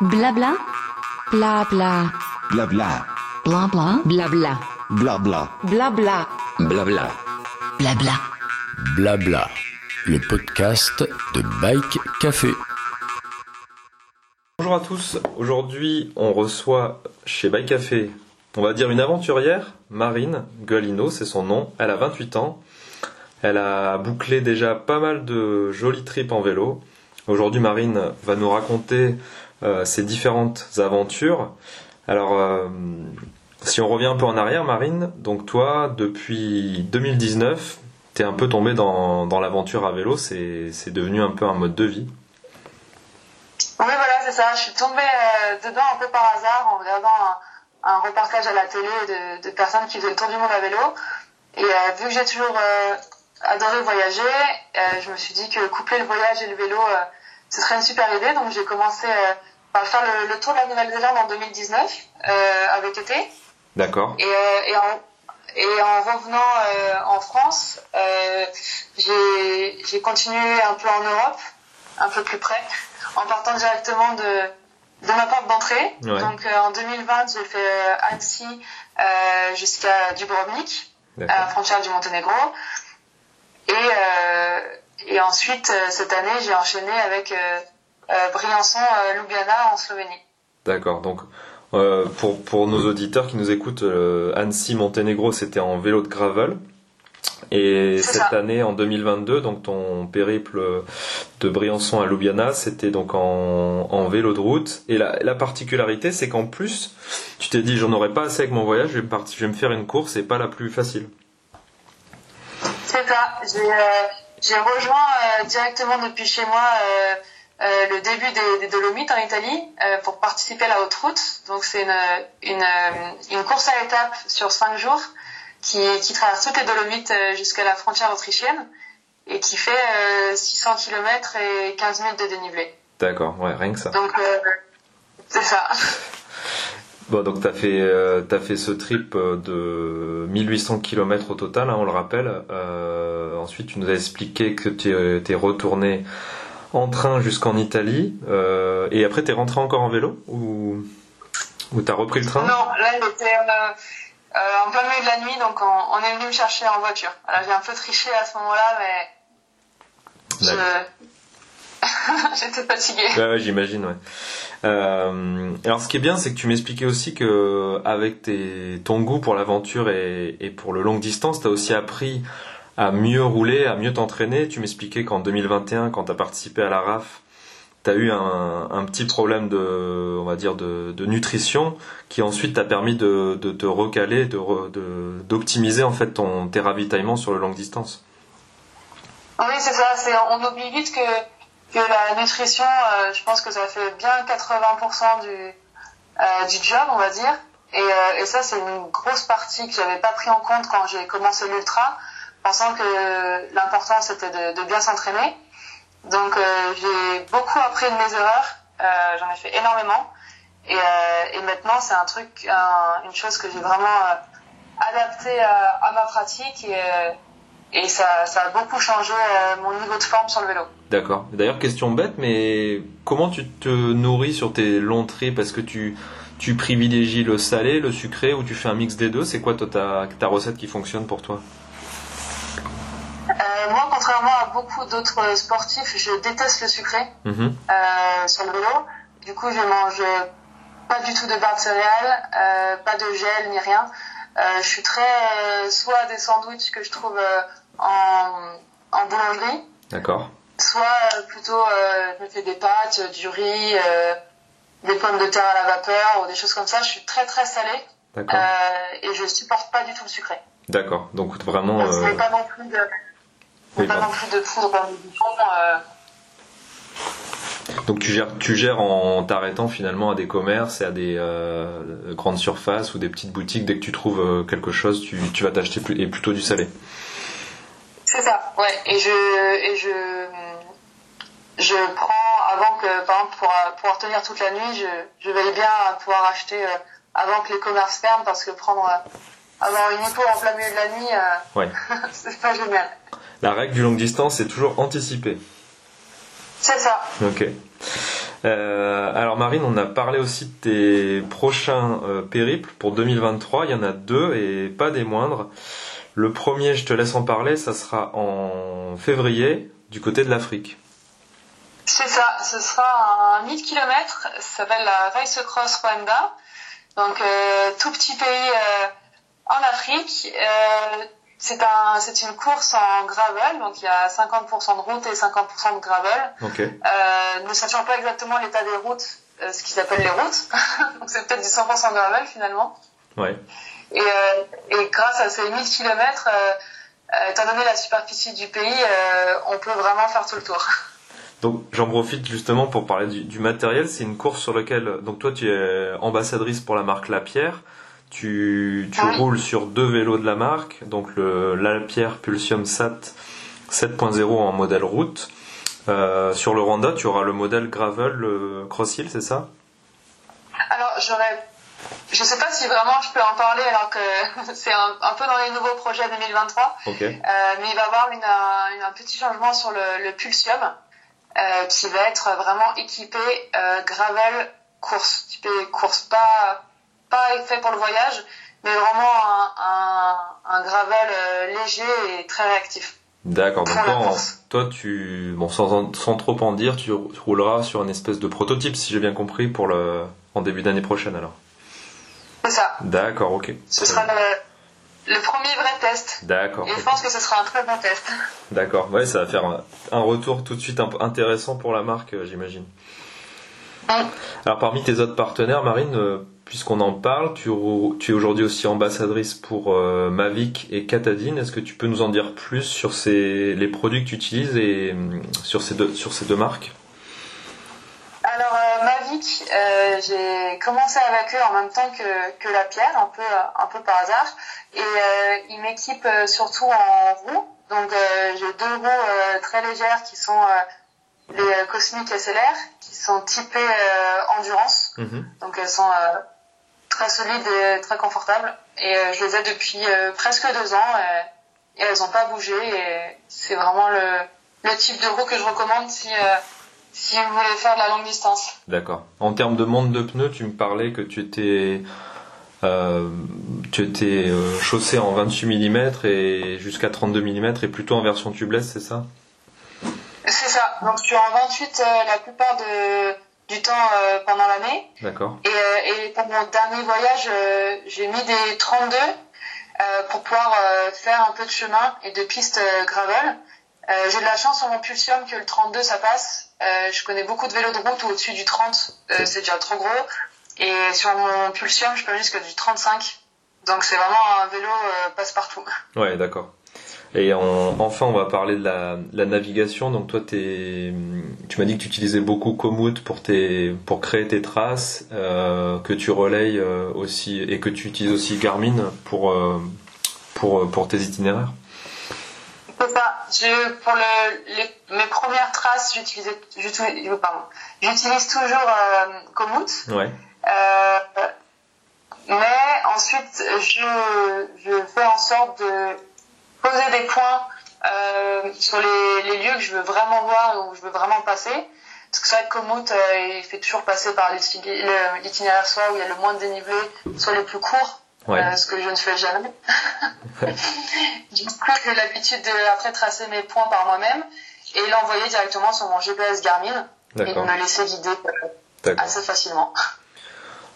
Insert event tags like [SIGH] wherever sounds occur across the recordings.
Blabla. Blabla. Blabla. Blabla. Blabla. Blabla. Blabla. Blabla. Blabla. Blabla. Le podcast de Bike Café. Bonjour à tous, aujourd'hui on reçoit chez Bike Café, on va dire une aventurière, Marine Gualino, c'est son nom, elle a 28 ans, elle a bouclé déjà pas mal de jolies trips en vélo. Aujourd'hui Marine va nous raconter euh, ses différentes aventures. Alors euh, si on revient un peu en arrière Marine, donc toi depuis 2019, t'es un peu tombée dans, dans l'aventure à vélo, c'est devenu un peu un mode de vie. Oui, voilà, c'est ça. Je suis tombée euh, dedans un peu par hasard en regardant un, un reportage à la télé de, personnes qui faisaient le tour du monde à vélo. Et vu que j'ai toujours adoré voyager, je me suis dit que coupler le voyage et le vélo, ce serait une super idée. Donc j'ai commencé euh, par faire le, le tour de la Nouvelle-Zélande en 2019 euh, avec été. D'accord Et, euh, et, en, et en revenant euh, en France, euh, j'ai continué un peu en Europe, un peu plus près, en partant directement de, de ma porte d'entrée. Ouais. Donc euh, en 2020, j'ai fait euh, Annecy euh, jusqu'à Dubrovnik, à la frontière du Monténégro. Et, euh, et ensuite, euh, cette année, j'ai enchaîné avec euh, euh, Briançon, Ljubljana en Slovénie. D'accord. Donc, euh, pour, pour nos auditeurs qui nous écoutent, euh, Annecy Monténégro, c'était en vélo de gravel. Et cette ça. année, en 2022, donc ton périple de Briançon à Ljubljana, c'était donc en, en vélo de route. Et la, la particularité, c'est qu'en plus, tu t'es dit, j'en aurais pas assez avec mon voyage, je vais, me partir, je vais me faire une course et pas la plus facile. C'est ça. J'ai euh, j'ai rejoint euh, directement depuis chez moi euh, euh, le début des, des Dolomites en Italie pour participer à la haute route. Donc c'est une, une, une course à étapes sur cinq jours qui, qui traverse toutes les Dolomites jusqu'à la frontière autrichienne et qui fait euh, 600 km et 15 minutes de dénivelé. D'accord, ouais, rien que ça. Donc euh, c'est ça. [LAUGHS] Bon, donc t'as fait, euh, t'as fait ce trip de 1800 km au total, hein, on le rappelle. Euh, ensuite, tu nous as expliqué que tu es retourné en train jusqu'en Italie. Euh, et après, t'es rentré encore en vélo Ou, ou t'as repris le train? Non, là, il était euh, euh, en plein milieu de la nuit, donc on, on est venu me chercher en voiture. Alors j'ai un peu triché à ce moment-là, mais je... [LAUGHS] j'étais fatiguée. Ouais, j'imagine, ouais. Euh, alors, ce qui est bien, c'est que tu m'expliquais aussi que avec tes, ton goût pour l'aventure et, et pour le longue distance, tu as aussi appris à mieux rouler, à mieux t'entraîner. Tu m'expliquais qu'en 2021, quand tu as participé à la RAF, tu as eu un, un petit problème de, on va dire, de, de nutrition qui ensuite t'a permis de, de te recaler, de- d'optimiser en fait ton, tes ravitaillements sur le longue distance. Oui, c'est ça. On oublie vite que, que la nutrition, euh, je pense que ça fait bien 80% du, euh, du job, on va dire. Et, euh, et ça, c'est une grosse partie que j'avais pas pris en compte quand j'ai commencé l'ultra, pensant que l'important c'était de, bien s'entraîner. Donc j'ai beaucoup appris de mes erreurs, j'en ai fait énormément. Et, et maintenant, c'est un truc, un- une chose que j'ai vraiment euh, adapté à, ma pratique et ça, ça a beaucoup changé euh, mon niveau de forme sur le vélo. D'accord. D'ailleurs, question bête, mais comment tu te nourris sur tes longs trips? Est-ce que tu, tu privilégies le salé, le sucré ou tu fais un mix des deux? C'est quoi toi, ta, ta recette qui fonctionne pour toi? Euh, moi, contrairement à beaucoup d'autres sportifs, je déteste le sucré Mhm. euh, sur le vélo. Du coup, je mange pas du tout de barres de céréales, euh, pas de gel ni rien. Euh, je suis très euh, soit des sandwichs que je trouve euh, en, en boulangerie, D'accord. soit plutôt je me fais des pâtes, du riz, des pommes de terre à la vapeur ou des choses comme ça. Je suis très très salée D'accord. et je supporte pas du tout le sucré. D'accord. Donc vraiment. Je mets pas non plus de, oui, pas non plus de poudre dans le bouchon. Donc tu gères, tu gères en t'arrêtant finalement à des commerces et à des euh, grandes surfaces ou des petites boutiques. Dès que tu trouves euh, quelque chose, tu, tu vas t'acheter plus, et plutôt du salé. C'est ça, ouais. Et je, et je, je prends avant que, par exemple, pour euh, pouvoir tenir toute la nuit, je, je veille bien pouvoir acheter avant que les commerces ferment parce que prendre, avoir une hypo en plein milieu de la nuit, euh, Ouais. [LAUGHS] c'est pas génial. La règle du longue distance, c'est toujours anticiper. C'est ça. Ok. Euh, alors Marine, on a parlé aussi de tes prochains euh, périples pour 2023. Il y en a deux et pas des moindres. Le premier, je te laisse en parler, ça sera en février du côté de l'Afrique. C'est ça, ce sera un 1000 km, ça s'appelle la Race Cross Rwanda. Donc euh, tout petit pays en Afrique. C'est un, c'est une course en gravel, donc il y a 50% de route et 50% de gravel. Ok. Euh, ne sachant pas exactement l'état des routes, euh, ce qu'ils appellent les routes. [LAUGHS] donc c'est peut-être du 100% gravel finalement. Ouais. Et, euh, et grâce à ces 1000 km, étant donné la superficie du pays, on peut vraiment faire tout le tour. [LAUGHS] Donc j'en profite justement pour parler du, du matériel. C'est une course sur laquelle donc toi tu es ambassadrice pour la marque Lapierre. Tu, tu Oui. roules sur deux vélos de la marque, donc le Lapierre Pulsium SAT 7.0 en modèle route. Euh, sur le Rwanda, tu auras le modèle gravel, le Cross Hill, c'est ça? Alors j'aurais, je sais pas si vraiment je peux en parler alors que [LAUGHS] c'est un, un peu dans les nouveaux projets 2023. Ok. Euh, mais il va y avoir une, un, un petit changement sur le, le Pulsium euh, qui va être vraiment équipé gravel course, typé course, pas pas fait pour le voyage, mais vraiment un, un, un gravel euh, léger et très réactif. D'accord. Donc toi, en- course. toi, tu, bon, sans, sans trop en dire, tu rouleras sur une espèce de prototype, si j'ai bien compris, pour le, en début d'année prochaine alors. C'est ça. D'accord, ok. Ce sera le, le premier vrai test. D'accord. Et je pense que ce sera un très bon test. D'accord, ouais, ça va faire un, un retour tout de suite intéressant pour la marque, euh, j'imagine. Alors parmi tes autres partenaires, Marine, euh, puisqu'on en parle, tu, es aujourd'hui aussi ambassadrice pour euh, Mavic et Catadine. Est-ce que tu peux nous en dire plus sur les produits que tu utilises et hum, sur ces deux, marques? Alors euh, Mavic, euh, j'ai commencé avec eux en même temps que, que la pierre, un peu par hasard, et euh, ils m'équipent euh, surtout en roues. Donc euh, j'ai deux roues euh, très légères qui sont euh, les Cosmic SLR, qui sont typées euh, endurance, donc elles sont euh, très solides et très confortables. Et euh, je les ai depuis presque deux ans et, elles n'ont pas bougé. Et c'est vraiment le, le type de roue que je recommande si si vous voulez faire de la longue distance. D'accord. En termes de monde de pneus, tu me parlais que tu étais, euh, tu étais euh, chaussé en 28 mm et jusqu'à 32 mm et plutôt en version tubeless, c'est ça? C'est ça. Donc je suis en 28 euh, la plupart de, du temps euh, pendant l'année. D'accord. Et, euh, et pour mon dernier voyage, euh, j'ai mis des 32 euh, pour pouvoir faire un peu de chemin et de pistes gravel. Euh, j'ai de la chance sur mon Pulsium que le 32 ça passe. Euh, je connais beaucoup de vélos de route où au-dessus du 30 euh, c'est déjà trop gros. Et sur mon Pulsium je peux jusqu'à du 35. Donc c'est vraiment un vélo passe-partout. Ouais, d'accord. Et en- enfin, on va parler de la, la navigation. Donc toi, tu m'as dit que tu utilisais beaucoup Komoot pour, tes, pour créer tes traces, euh, que tu relayes euh, aussi et que tu utilises aussi Garmin pour, euh, pour, pour tes itinéraires. C'est ça. Je, pour le, les, mes premières traces, j'utilise, toujours euh, Komoot. Ouais. Euh, mais ensuite, je, je fais en sorte de poser des points euh, sur les, les lieux que je veux vraiment voir ou je veux vraiment passer. Parce que c'est vrai que Komoot, euh, il fait toujours passer par l'iti- le- l'itinéraire soit où il y a le moins de dénivelé, soit les plus. Ouais. Euh, ce que je ne fais jamais. [LAUGHS] du coup, j'ai l'habitude de après tracer mes points par moi-même et l'envoyer directement sur mon GPS Garmin et de me laisser guider assez facilement.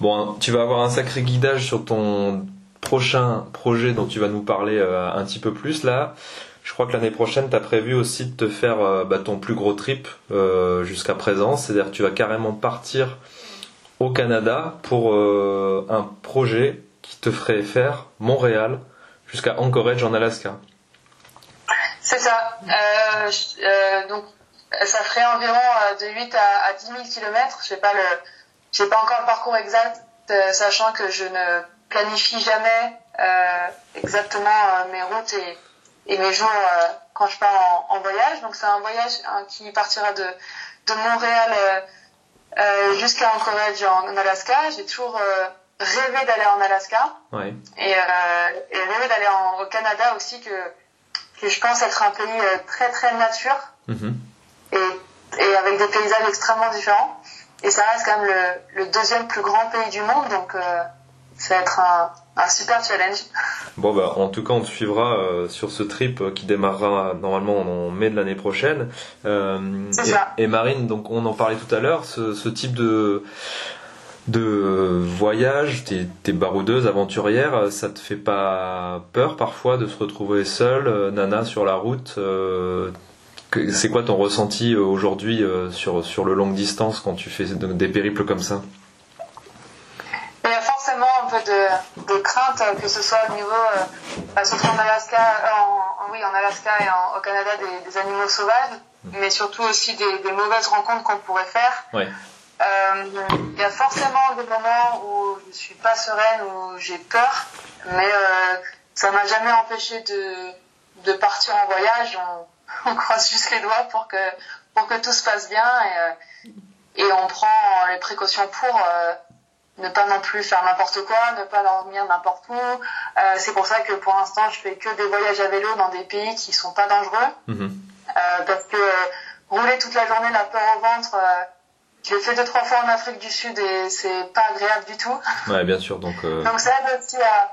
Bon, tu vas avoir un sacré guidage sur ton prochain projet dont tu vas nous parler euh, un petit peu plus là. Je crois que l'année prochaine, tu as prévu aussi de te faire euh, bah, ton plus gros trip euh, jusqu'à présent. C'est-à-dire que tu vas carrément partir au Canada pour un projet qui te ferait faire Montréal jusqu'à Anchorage en Alaska. C'est ça. Je- donc, ça ferait environ de 8 à, à 10 000 kilomètres. J'ai pas le, j'ai pas encore le parcours exact, sachant que je ne planifie jamais euh, exactement euh, mes routes et, et mes jours euh, quand je pars en, en voyage. Donc, c'est un voyage hein, qui partira de, de Montréal jusqu'à Anchorage en, en Alaska. J'ai toujours rêvé d'aller en Alaska Ouais. et, et rêvé d'aller au Canada aussi que que je pense être un pays très très nature Mhm. et, et avec des paysages extrêmement différents. et ça reste quand même le, le deuxième plus grand pays du monde, donc ça va être un, un super challenge. Bon bah en tout cas on te suivra euh, sur ce trip euh, qui démarrera normalement en mai de l'année prochaine. Euh, et, ça. et Marine, donc on en parlait tout à l'heure, ce, ce type de de voyage, t'es baroudeuse, aventurière, ça te fait pas peur parfois de se retrouver seule, nana sur la route C'est quoi ton ressenti aujourd'hui sur sur le longue distance quand tu fais de- des périples comme ça Il y a forcément un peu de, de crainte, euh, que ce soit au niveau, euh, bah, surtout en Alaska, euh, en, en- oui, en Alaska et en- au Canada, des, des animaux sauvages, mais surtout aussi des, des mauvaises rencontres qu'on pourrait faire. Ouais. Euh, Il y a forcément des moments où je suis pas sereine, où j'ai peur, mais euh, ça m'a jamais empêché de, de partir en voyage. On, [LAUGHS] on croise juste les doigts pour que, pour que tout se passe bien et, et on prend les précautions pour euh, ne pas non plus faire n'importe quoi, ne pas dormir n'importe où. Euh, C'est pour ça que pour l'instant je fais que des voyages à vélo dans des pays qui sont pas dangereux. Mhm. Euh, parce que euh, rouler toute la journée la peur au ventre, euh, je l'ai fait deux trois fois en Afrique du Sud et c'est pas agréable du tout. Ouais, bien sûr. Donc euh, Donc ça aide aussi à,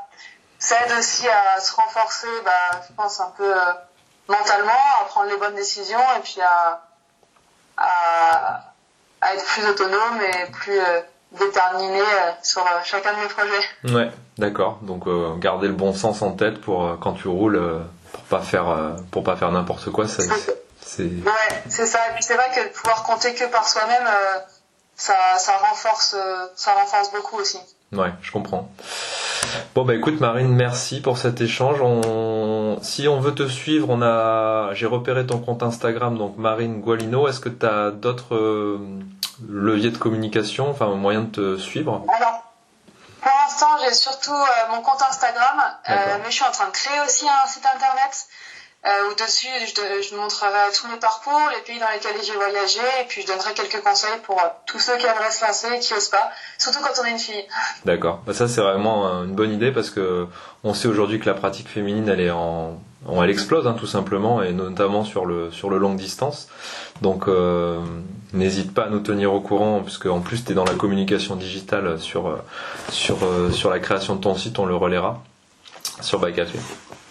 ça aide aussi à se renforcer, bah, je pense un peu euh, mentalement, à prendre les bonnes décisions et puis à, à, à être plus autonome et plus euh, déterminé euh, sur euh, chacun de mes projets. Ouais, d'accord. Donc euh, garder le bon sens en tête pour quand tu roules, pour pas faire pour pas faire n'importe quoi. Ça, c'est Ouais, c'est ça. Et puis c'est vrai que pouvoir compter que par soi-même, ça, ça renforce, ça renforce beaucoup aussi. ouais, je comprends. Bon bah écoute Marine, merci pour cet échange. On... Si on veut te suivre, on a, j'ai repéré ton compte Instagram donc Marine Gualino. Est-ce que tu as d'autres leviers de communication, enfin moyens de te suivre Alors, pour l'instant, j'ai surtout euh, mon compte Instagram, euh, mais je suis en train de créer aussi un site internet euh, où dessus je, montrerai tous mes parcours, les pays dans lesquels j'ai voyagé, et puis je donnerai quelques conseils pour tous ceux qui aimeraient se lancer et qui osent pas, surtout quand on est une fille. [LAUGHS] D'accord. Bah, ça c'est vraiment une bonne idée parce que on sait aujourd'hui que la pratique féminine elle est en, en- elle explose hein, tout simplement et notamment sur le sur le longue distance. Donc euh, n'hésite pas à nous tenir au courant puisque en plus tu es dans la communication digitale sur euh, euh, sur la création de ton site, on le relaiera sur By Café. Parfait.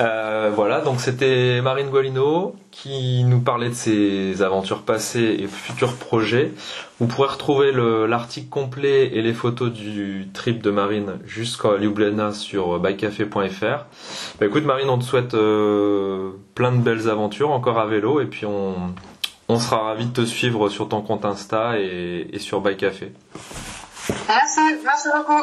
Euh, voilà, donc c'était Marine Gualino qui nous parlait de ses aventures passées et futurs projets. Vous pourrez retrouver le- l'article complet et les photos du trip de Marine jusqu'à Ljubljana sur bycafé.fr. Bah, écoute Marine, on te souhaite euh, plein de belles aventures encore à vélo et puis on, on sera ravis de te suivre sur ton compte Insta et, et sur Bycafé. Merci, merci beaucoup.